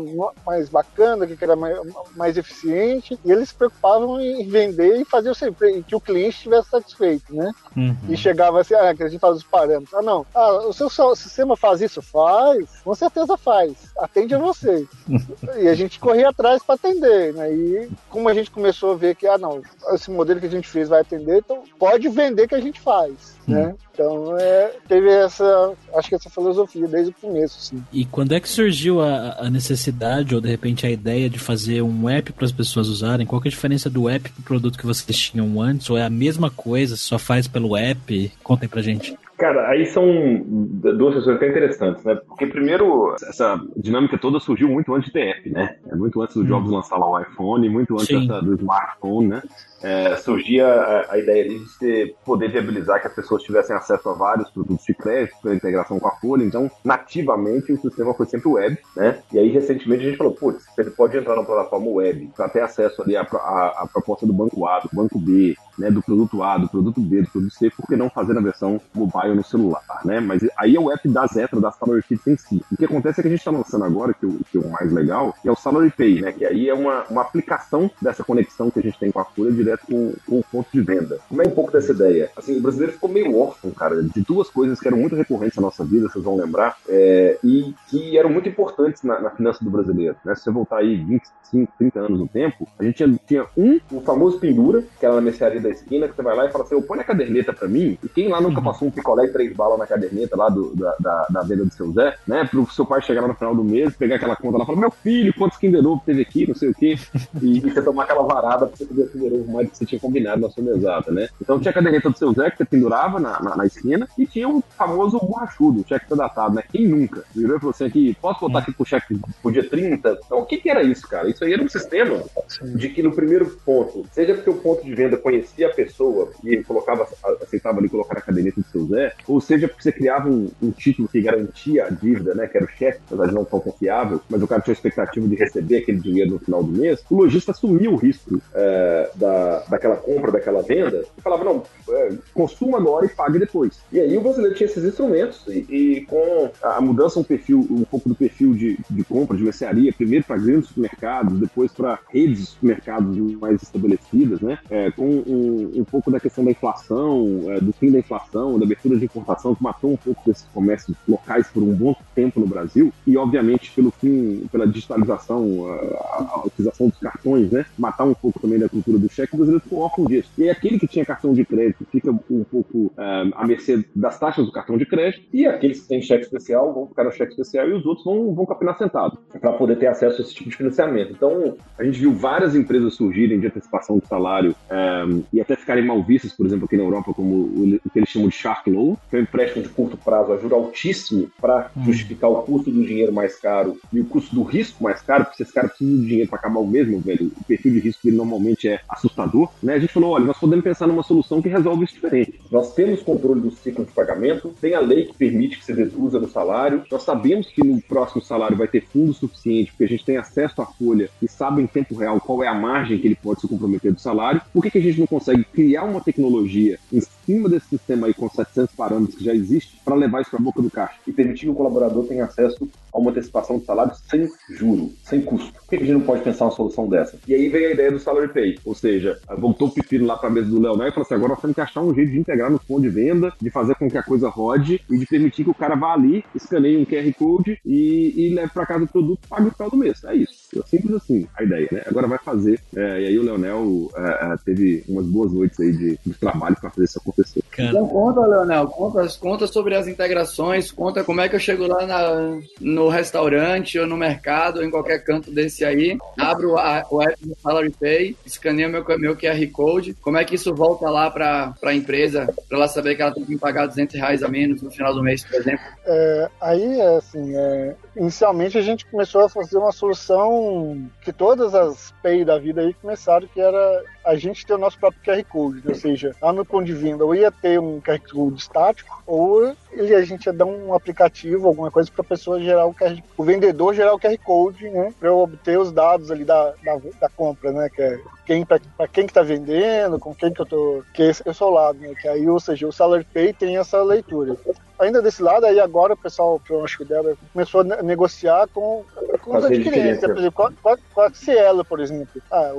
mais bacana, o que, que era mais, mais eficiente. E eles se preocupavam em vender e fazer o que o cliente estivesse satisfeito, né? Uhum. E chegava assim, ah, que a gente faz os parâmetros. Ah, não. Ah, o seu sistema faz isso? Faz. Com certeza faz. Atende a você. e a gente corria atrás para atender, né? E como a gente começou a ver que, ah, não, esse modelo que a gente fez vai atender, então pode vender que a gente faz, hum. né? Então, é, teve essa, acho que essa filosofia desde o começo, sim. E quando é que surgiu a, a necessidade ou de repente a ideia de fazer um app para as pessoas usarem? Qual é a diferença do app pro produto que vocês tinham antes? Ou é a mesma coisa, só faz pelo app? Contem pra gente. Cara, aí são duas questões até interessantes, né? Porque, primeiro, essa dinâmica toda surgiu muito antes do app, né? É muito antes do Jobs lançar lá o iPhone, muito antes dessa, do smartphone, né? É, surgia a, a, ideia de você poder viabilizar que as pessoas tivessem acesso a vários produtos de crédito pela integração com a Folha. Então, nativamente, o sistema foi sempre web, né? E aí, recentemente, a gente falou, putz, você pode entrar na plataforma web para ter acesso ali à, à, à, proposta do banco A, do banco B, né, do produto A, do produto B, do produto C, por que não fazer na versão mobile no celular, né? Mas aí é o app da Zetra, da Salary Kits em si. O que acontece é que a gente está lançando agora, que, o, que é o mais legal, que é o Salary Pay, né? Que aí é uma, uma aplicação dessa conexão que a gente tem com a Folha direto com, com o ponto de venda. Como é um pouco dessa ideia? Assim, o brasileiro ficou meio órfão, cara, de duas coisas que eram muito recorrentes na nossa vida, vocês vão lembrar, é, e que eram muito importantes na, na finança do brasileiro. Né? Se você voltar aí 25, 30 anos no tempo, a gente tinha, tinha um, o famoso pendura, que era na mercearia da esquina, que você vai lá e fala assim, eu põe a caderneta pra mim, e quem lá nunca passou um picolé e três balas na caderneta lá do, da, da, da, venda do seu Zé, né? Pro seu pai chegar lá no final do mês, pegar aquela conta lá e falar, meu filho, quantos Kinder Ovo teve aqui, não sei o quê, e, e você tomar aquela varada pra você poder Kinder Ovo que você tinha combinado na sua mesada, né? Então tinha a caderneta do seu Zé que você pendurava na, na, na esquina e tinha o famoso borrachudo, o cheque datado, né? Quem nunca? Virou e falou assim aqui, posso voltar aqui pro cheque pro dia 30? Então o que que era isso, cara? Isso aí era um sistema de que no primeiro ponto, seja porque o ponto de venda conhecia a pessoa e colocava, aceitava ali colocar na caderneta do seu Zé, ou seja porque você criava um, um título que garantia a dívida, né? Que era o cheque, apesar de não tão confiável, mas o cara tinha a expectativa de receber aquele dinheiro no final do mês, o lojista assumia o risco é, da, daquela compra, daquela venda, e falava, não, é, consuma agora e pague depois. E aí o brasileiro tinha esses instrumentos, e, e com a mudança um perfil, um pouco do perfil de, de compra, de mercearia, primeiro para grandes supermercados, depois para redes de supermercados mais estabelecidas, né? É, com um, um, pouco da questão da inflação, é, do fim da inflação, da abertura de importação, que matou um pouco desses comércios locais por um bom tempo no Brasil, e obviamente pelo fim, pela digitalização, a, a utilização dos cartões, né? Matar um pouco também da cultura do cheque, brasileiro ficou órfão disso. E aí aquele que tinha cartão de crédito fica um pouco é, à mercê das taxas do cartão de crédito, e aqueles que têm cheque especial vão ficar no cheque especial e os outros vão, vão capinar sentado para poder ter acesso a esse tipo de financiamento. Então, a gente viu várias empresas surgirem de antecipação de salário um, e até ficarem mal vistas, por exemplo, aqui na Europa, como o, o que eles chamam de shark loan, que é um empréstimo de curto prazo a juro altíssimo para hum. justificar o custo do dinheiro mais caro e o custo do risco mais caro, porque esse cara precisa de dinheiro para acabar o mesmo, velho. O perfil de risco dele normalmente é assustador. Né? A gente falou, olha, nós podemos pensar numa solução que resolve isso diferente. Nós temos controle do ciclo de pagamento, tem a lei que permite que você deduza no salário, nós sabemos que no próximo salário vai ter fundo suficiente, porque a gente tem acesso à folha e sabe em tempo real qual é a margem que ele pode se comprometer do salário. Por que, que a gente não consegue criar uma tecnologia em cima desse sistema aí com 700 parâmetros que já existe para levar isso para a boca do caixa e permitir que o colaborador tenha acesso a uma antecipação de salário sem juro, sem custo? Por que, que a gente não pode pensar uma solução dessa? E aí vem a ideia do salary pay, ou seja, voltou o pepino lá para a mesa do Leonel e falou assim: agora nós temos que achar um jeito de integrar no fundo de venda, de fazer com que a coisa rode e de permitir que o cara vá ali, escaneie um QR Code e, e leve para casa o produto e pague no final do mês. É isso. É simples assim a ideia, né? Agora vai fazer. É, e aí o Leonel é, é teve umas boas noites aí de, de trabalho para fazer isso acontecer. Então conta, Leonel, conta, conta sobre as integrações, conta como é que eu chego lá na, no restaurante ou no mercado ou em qualquer canto desse aí, abro a, o app do Salary Pay, escaneio meu, meu QR Code, como é que isso volta lá para a empresa, para ela saber que ela tem que me pagar 200 reais a menos no final do mês, por exemplo? É, aí, assim, é, inicialmente a gente começou a fazer uma solução que todas as Pay da vida aí começaram, que era a gente ter o nosso próprio QR Code, ou seja, lá no ponto de venda ou ia ter um QR Code estático, ou a gente ia dar um aplicativo, alguma coisa para a pessoa gerar o QR, o vendedor gerar o QR Code, né, para eu obter os dados ali da, da, da compra, né, que é quem para quem que tá vendendo, com quem que eu tô, que esse, esse é o lado, né, que aí, ou seja, o Salary Pay tem essa leitura ainda desse lado, aí agora o pessoal, eu acho que dela, começou a negociar com, com os adquirentes. Por exemplo, com, com, com a Cielo, por exemplo. Ah,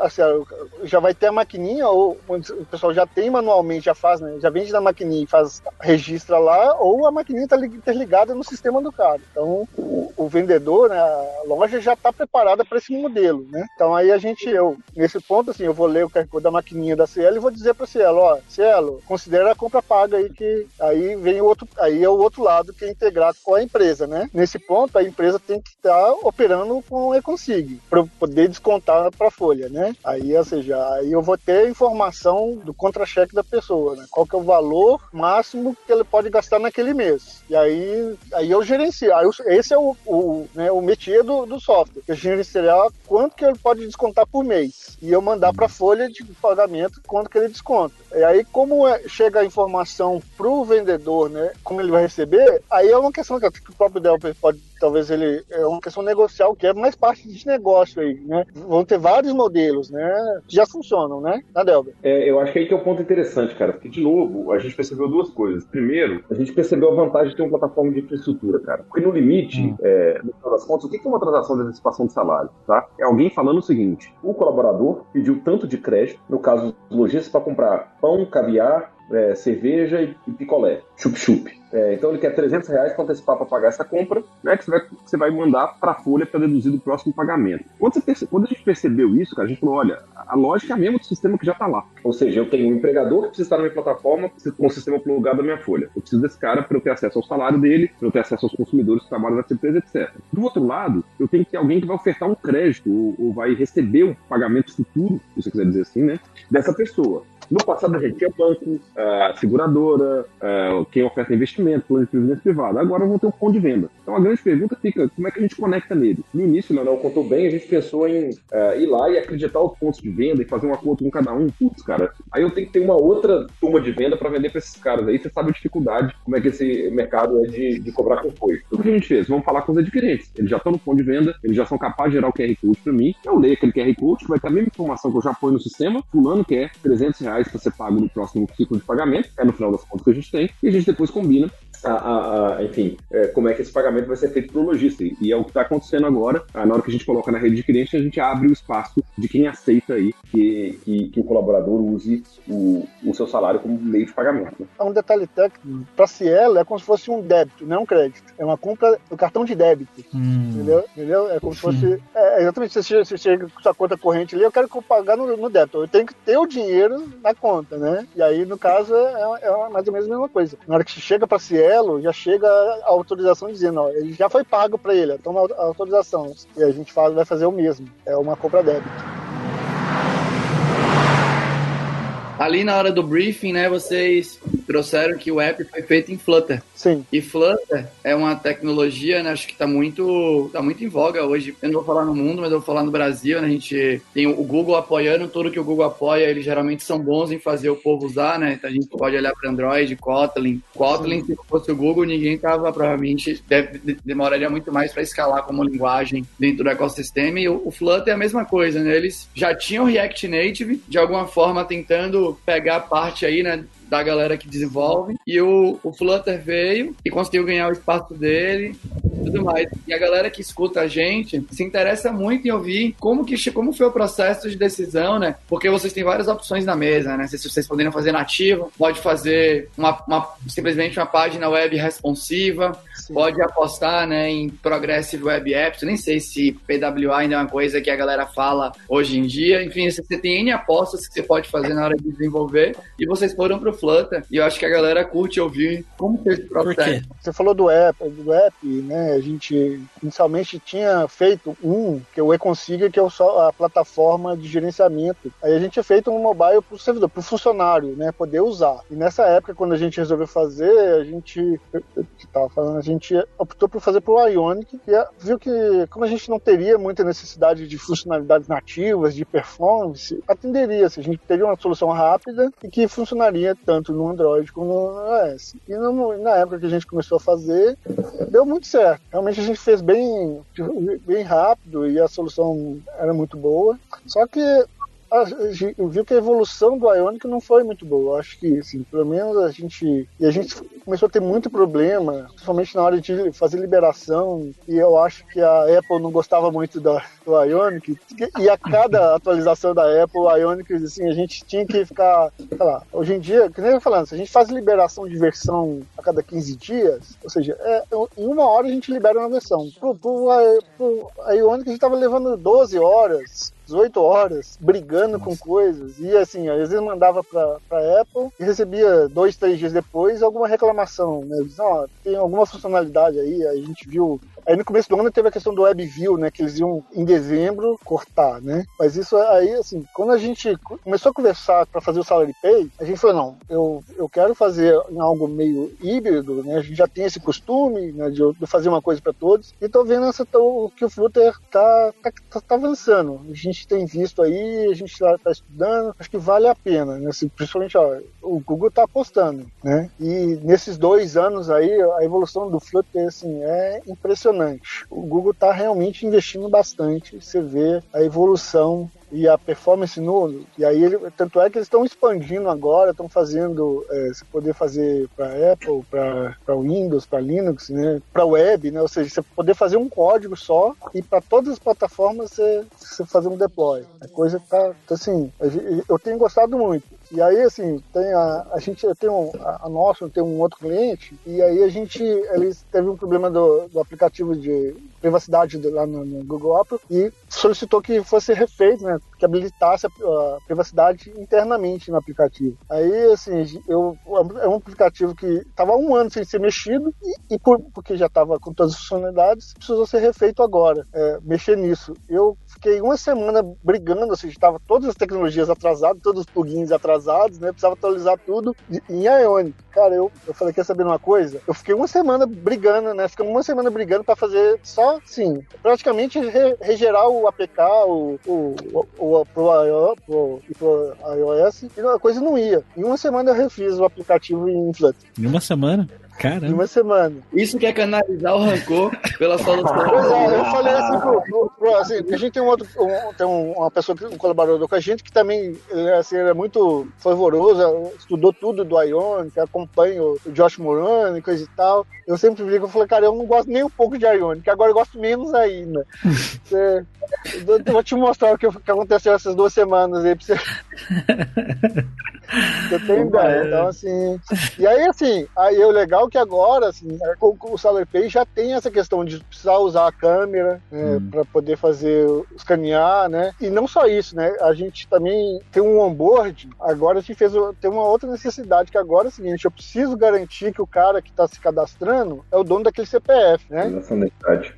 a Cielo já vai ter a maquininha, ou o pessoal já tem manualmente, já faz, né? Já vende na maquininha e faz, registra lá, ou a maquininha está interligada no sistema do cara. Então, o, o vendedor, né, a loja já está preparada para esse modelo, né? Então aí a gente, eu, nesse ponto, assim, eu vou ler o QR Code da maquininha da Cielo e vou dizer para a Cielo, ó, Cielo, considera a compra paga aí, que aí vem o outro aí é o outro lado que é integrado com a empresa, né? Nesse ponto, a empresa tem que estar tá operando com o e-consig para poder descontar para a folha, né? Aí, ou seja, aí eu vou ter informação do contra-cheque da pessoa, né? Qual que é o valor máximo que ele pode gastar naquele mês. E aí, aí eu gerencio. Aí esse é o, o, né, o métier do, do software, que é gerenciar quanto que ele pode descontar por mês. E eu mandar para a folha de pagamento quanto que ele desconta. E aí, como é, chega a informação para o vendedor, né? Como ele vai receber, aí é uma questão que o próprio Delper pode talvez ele é uma questão negocial que é mais parte de negócio aí, né? Vão ter vários modelos, né? Que já funcionam, né? Na Delber. É, eu acho que aí que é o um ponto interessante, cara, porque de novo a gente percebeu duas coisas. Primeiro, a gente percebeu a vantagem de ter uma plataforma de infraestrutura, cara. Porque no limite, hum. é, no final das contas, o que é uma transação de antecipação de salário, tá? É alguém falando o seguinte: o colaborador pediu tanto de crédito, no caso dos lojistas, para comprar pão, caviar é, cerveja e, e picolé, chup-chup. É, então ele quer 300 reais para antecipar para pagar essa compra, né, que você vai, você vai mandar para a folha para deduzir do próximo pagamento. Quando, perce, quando, a gente percebeu isso, cara, a gente falou, olha, a lógica é a mesma do sistema que já está lá. Ou seja, eu tenho um empregador que precisa estar na minha plataforma com o sistema plugado da minha folha. Eu preciso desse cara para eu ter acesso ao salário dele, para eu ter acesso aos consumidores que trabalham nessa empresa, etc. Do outro lado, eu tenho que ter alguém que vai ofertar um crédito ou, ou vai receber um pagamento futuro, se você quiser dizer assim, né, dessa pessoa. No passado a gente tinha banco, seguradora, quem oferta investimento, plano de previdência privada. Agora vão ter um ponto de venda. Então a grande pergunta fica, como é que a gente conecta nele? No início, o Leonel contou bem, a gente pensou em uh, ir lá e acreditar os pontos de venda e fazer um acordo com cada um. Putz, cara, aí eu tenho que ter uma outra turma de venda para vender para esses caras. Aí você sabe a dificuldade, como é que esse mercado é de, de cobrar com foi. Então o que a gente fez? Vamos falar com os adquirentes. Eles já estão no ponto de venda, eles já são capazes de gerar o QR Code para mim. Eu leio aquele QR Code, vai ter a mesma informação que eu já ponho no sistema. Fulano quer 300 reais para ser pago no próximo ciclo de pagamento, é no final das contas que a gente tem, e a gente depois combina a, a, a, enfim, é, como é que esse pagamento vai ser feito para o lojista. E é o que está acontecendo agora. Na hora que a gente coloca na rede de cliente, a gente abre o espaço de quem aceita aí que, que, que o colaborador use o, o, seu salário como meio de pagamento. Né? É um detalhe técnico. Para Cielo é como se fosse um débito, não um crédito. É uma compra do cartão de débito. Hum. Entendeu? entendeu? É como se fosse. É, exatamente, você chega, você chega com sua conta corrente ali, eu quero pagar no, no débito. Eu tenho que ter o dinheiro na conta, né? E aí, no caso, é, é mais ou menos a mesma coisa. Na hora que você chega para Cielo, já chega a autorização dizendo, ó, ele já foi pago para ele, toma a autorização. E a gente vai fazer o mesmo. É uma compra débito. Ali na hora do briefing, né, vocês trouxeram que o app foi feito em Flutter. Sim. E Flutter é uma tecnologia, né, acho que está muito, tá muito em voga hoje. Eu não vou falar no mundo, mas eu vou falar no Brasil. Né, a gente tem o Google apoiando tudo que o Google apoia. Eles geralmente são bons em fazer o povo usar, né? Então a gente pode olhar para Android, Kotlin. Kotlin, Sim. se fosse o Google, ninguém tava provavelmente deve, demoraria muito mais para escalar como linguagem dentro do ecossistema. E o, o Flutter é a mesma coisa, né? Eles já tinham React Native, de alguma forma tentando pegar parte aí, né, da galera que desenvolve. E o, o Flutter veio e conseguiu ganhar o espaço dele tudo mais. E a galera que escuta a gente se interessa muito em ouvir como, que, como foi o processo de decisão, né? Porque vocês têm várias opções na mesa, né? Se vocês poderiam fazer nativo, pode fazer uma, uma simplesmente uma página web responsiva, Sim. pode apostar né, em Progressive Web Apps. Eu nem sei se PWA ainda é uma coisa que a galera fala hoje em dia. Enfim, você tem N apostas que você pode fazer na hora de desenvolver e vocês foram pro Flutter. E eu acho que a galera curte ouvir como fez processo. Você falou do app, do app, né? A gente inicialmente tinha feito um, que é o eConsiga, que é a plataforma de gerenciamento. Aí a gente tinha feito um mobile para o servidor, para o funcionário, né? Poder usar. E nessa época, quando a gente resolveu fazer, a gente. estava falando, a gente optou por fazer para o Ionic, e viu que, como a gente não teria muita necessidade de funcionalidades nativas, de performance, atenderia. -se. A gente teria uma solução rápida e que funcionaria tanto no Android como no iOS. E no, na época que a gente começou a fazer, deu muito certo. Realmente a gente fez bem, bem rápido e a solução era muito boa. Só que eu vi que a evolução do Ionic não foi muito boa. Acho que, assim, pelo menos a gente. E a gente começou a ter muito problema, principalmente na hora de fazer liberação. E eu acho que a Apple não gostava muito da, do Ionic. E a cada atualização da Apple, o Ionic, assim, a gente tinha que ficar. Sei lá, hoje em dia, que nem eu falando, se a gente faz liberação de versão a cada 15 dias, ou seja, é, em uma hora a gente libera uma versão. Pro, pro, pro Ionic a gente tava levando 12 horas 18 horas brigando Nossa. com coisas. E assim, às vezes mandava pra, pra Apple e recebia dois, três dias depois alguma reclamação, né? Diz, oh, tem alguma funcionalidade aí, aí a gente viu Aí no começo do ano teve a questão do WebView, né? Que eles iam em dezembro cortar, né? Mas isso aí, assim, quando a gente começou a conversar para fazer o Salary Pay, a gente falou, não, eu, eu quero fazer algo meio híbrido, né? A gente já tem esse costume, né? De, de fazer uma coisa para todos. E tô vendo essa, o que o Flutter tá, tá, tá, tá, avançando. A gente tem visto aí, a gente tá, tá estudando, acho que vale a pena, né? Assim, principalmente, ó, o Google tá apostando, né? E nesses dois anos aí, a evolução do Flutter, assim, é impressionante impressionante. O Google está realmente investindo bastante. Você vê a evolução e a performance no. E aí, ele, tanto é que eles estão expandindo agora, estão fazendo. É, você poder fazer para Apple, para Windows, para Linux, né, para web, né, ou seja, você poder fazer um código só e para todas as plataformas você, você fazer um deploy. A coisa tá, tá assim. Eu tenho gostado muito. E aí, assim, tem a, a gente tem um, a, nossa tem um outro cliente, e aí a gente, eles teve um problema do, do aplicativo de privacidade lá no, no, Google Apple e solicitou que fosse refeito, né, que habilitasse a, privacidade internamente no aplicativo. Aí, assim, eu, é um aplicativo que estava um ano sem ser mexido e, e por, porque já estava com todas as funcionalidades, precisou ser refeito agora, é, mexer nisso. Eu fiquei uma semana brigando, assim, estava todas as tecnologias atrasadas, todos os plugins atrasados, né, precisava atualizar tudo em Ionic. Cara, eu, eu falei, quer saber uma coisa? Eu fiquei uma semana brigando, né, ficamos uma semana brigando para fazer só sim, praticamente re, regerar o APK, o, o, o, pro, pro, pro iOS, e a coisa não ia. Em uma semana eu refiz o aplicativo em Flutter. Em uma semana? Caramba. Em uma semana. Isso que é canalizar o rancor pela solução. Pois é, eu falei assim, pro, pro, pro, assim a gente tem um outro, um, tem uma pessoa, um colaborador com a gente que também assim, é muito fervoroso, estudou tudo do Ionic, acompanha o Josh Moran e coisa e tal. Eu sempre digo, eu falei, cara, eu não gosto nem um pouco de Ionic, agora eu gosto menos ainda. Você, eu vou te mostrar o que, que aconteceu essas duas semanas aí pra você. Você tem ideia. Então, assim. E aí, assim, aí o legal é que agora, assim, o, o SalarPay já tem essa questão de precisar usar a câmera né, hum. para poder fazer escanear, né? E não só isso, né? A gente também tem um onboard. Agora a gente fez tem uma outra necessidade que agora é o seguinte: eu preciso garantir que o cara que está se cadastrando é o dono daquele CPF, né?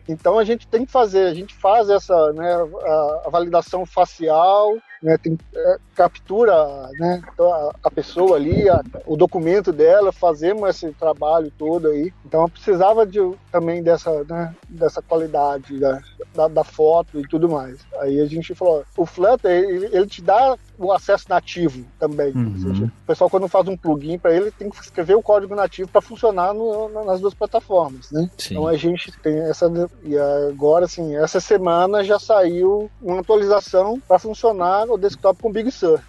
Então a gente tem que fazer, a gente faz essa, né, a, a validação facial, né, tem, é, captura né, então, a, pessoa ali, a, o documento dela, fazemos esse trabalho todo aí. Então eu precisava de, também dessa, né, dessa qualidade da, da, da, foto e tudo mais. Aí a gente falou, o Flutter, ele, ele te dá o acesso nativo também. Uhum. Seja, o pessoal quando faz um plugin para ele tem que escrever o código nativo para funcionar no, nas duas plataformas, né? Então a gente tem essa e agora assim, essa semana já saiu uma atualização para funcionar o desktop com Big Sur.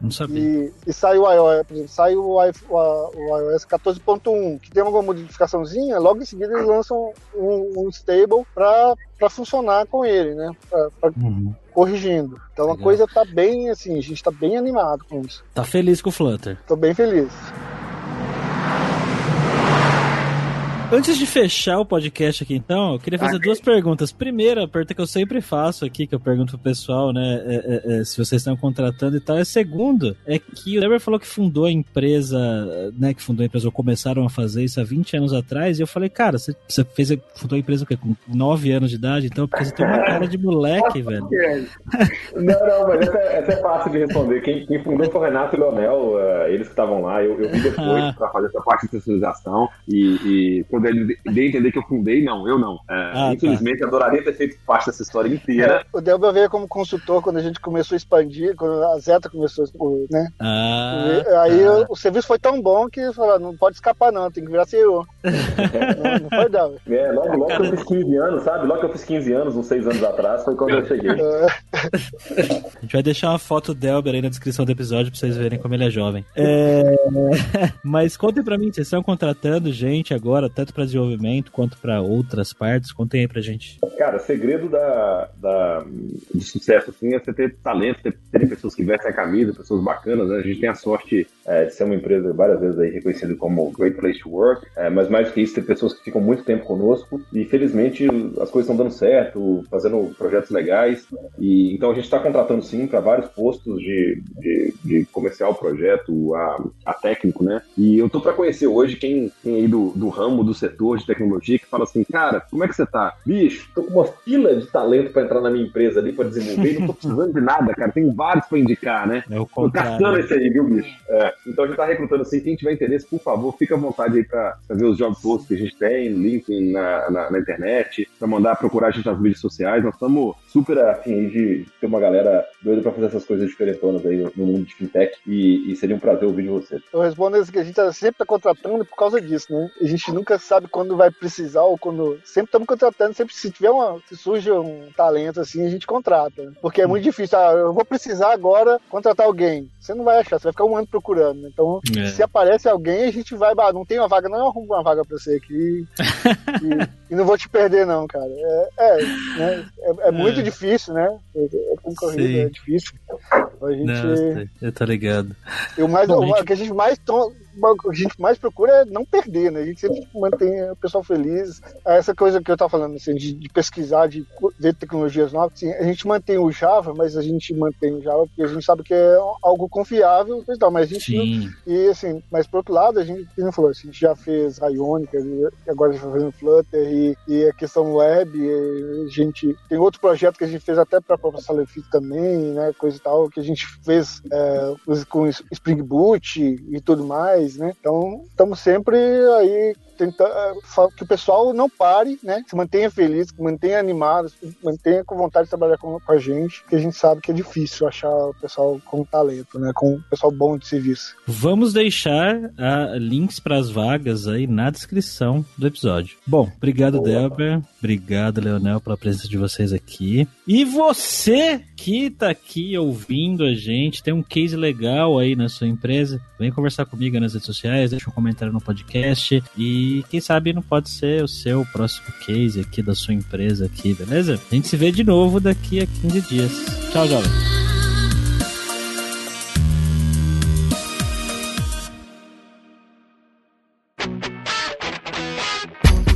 Não sabia. E, e saiu o iOS, por exemplo, saiu o, iOS 14.1, que tem alguma modificaçãozinha, logo em seguida eles lançam um, um stable para funcionar com ele, né? Pra, pra uhum. Corrigindo. Então Legal. a coisa tá bem assim, a gente tá bem animado com isso. Tá feliz com o Flutter? Tô bem feliz. Antes de fechar o podcast aqui, então, eu queria fazer okay. duas perguntas. Primeira, a pergunta que eu sempre faço aqui, que eu pergunto pro pessoal, né, é, é, é, se vocês estão contratando e tal. E a segunda é que o Deber falou que fundou a empresa, né, que fundou a empresa, ou começaram a fazer isso há 20 anos atrás, e eu falei, cara, você, você fez, fundou a empresa o quê? com 9 anos de idade, então, porque você tem uma cara de moleque, velho. Não, não, mas essa, é, essa, é fácil de responder. Quem, quem fundou foi o Renato e o Leonel, uh, eles que estavam lá. Eu, eu vi depois ah. pra fazer essa parte de especialização e, e poder dê entender que eu fundei, não, eu não. É, ah, tá. infelizmente, tá. adoraria ter feito parte dessa história inteira. É, o Delba veio como consultor quando a gente começou a expandir, quando a Zeta começou, né? Ah, aí tá. o, o, serviço foi tão bom que falou, não pode escapar não, tem que virar CEO. não, não foi Delba. É, logo, logo que eu fiz 15 anos, sabe? Logo que eu fiz 15 anos, uns 6 anos atrás, foi quando eu cheguei. É. a gente vai deixar uma foto do Delber aí na descrição do episódio pra vocês verem como ele é jovem. É... Mas contem pra mim, vocês estão contratando gente agora, tanto pra desenvolver desenvolvimento quanto para outras partes? Contem aí pra gente. Cara, o segredo da, da, de sucesso assim, é você ter talento, ter, ter pessoas que vestem a camisa, pessoas bacanas. Né? A gente tem a sorte é, de ser uma empresa várias vezes aí reconhecida como Great Place to Work, é, mas mais do que isso, ter pessoas que ficam muito tempo conosco e felizmente as coisas estão dando certo, fazendo projetos legais. E então a gente está contratando sim para vários postos de, de, de, comercial, projeto, a, a técnico, né? E eu tô para conhecer hoje quem, quem aí do, do ramo, do setor de tecnologia que fala assim, cara, como é que você tá? Bicho, tô com uma fila de talento para entrar na minha empresa ali para desenvolver, não tô precisando de nada, cara, tem vários para indicar, né? É o tô caçando esse aí, viu, bicho? É, então a gente tá recrutando assim, quem tiver interesse, por favor, fica à vontade aí para ver os job posts que a gente tem, link na, na, na internet, para mandar procurar a gente nas mídias sociais, nós estamos super afim de ter uma galera doida para fazer essas coisas diferentonas aí no mundo de fintech e, e seria um prazer ouvir de você. Eu respondo isso que a gente tá sempre tá contratando por causa disso, né? A gente nunca sabe quando vai precisar ou quando. Sempre estamos contratando, sempre se tiver uma. Se surge um talento assim, a gente contrata. Porque é muito difícil. Ah, eu vou precisar agora contratar alguém. Você não vai achar, você vai ficar um ano procurando. Então, é. se aparece alguém, a gente vai. Não tem uma vaga, não, eu arrumo uma vaga pra você aqui. e, e, não vou te perder, não, cara. É, é, né? é, é muito muito difícil, né? É concorrido, é difícil. A gente. Não, eu tô ligado. Eu mais, Bom, o gente... que a gente mais tom, a gente mais procura é não perder, né? A gente sempre mantém o pessoal feliz. Essa coisa que eu tava falando, assim, de, de pesquisar, de ver tecnologias novas, assim, a gente mantém o Java, mas a gente mantém o Java porque a gente sabe que é algo confiável e tal, mas a gente. Não, e assim, mas por outro lado, a gente, como falou, a gente já fez Ionic, agora a gente tá fazendo Flutter e, e a questão web, a gente tem outro projeto que a gente fez até para a própria Salefit também, né, coisa e tal, que a gente fez é, com Spring Boot e tudo mais, né? Então, estamos sempre aí tentar é, que o pessoal não pare, né? Se mantenha feliz, que mantenha animado, se mantenha com vontade de trabalhar com, com, a gente, que a gente sabe que é difícil achar o pessoal com talento, né? Com o pessoal bom de serviço. Vamos deixar uh, links para as vagas aí na descrição do episódio. Bom, obrigado, Delber. Obrigado, Leonel, pela presença de vocês aqui. E você que tá aqui ouvindo a gente, tem um case legal aí na sua empresa, vem conversar comigo nas redes sociais, deixa um comentário no podcast e quem sabe não pode ser o seu próximo case aqui da sua empresa aqui, beleza? A gente se vê de novo daqui a 15 dias. Tchau, jovem.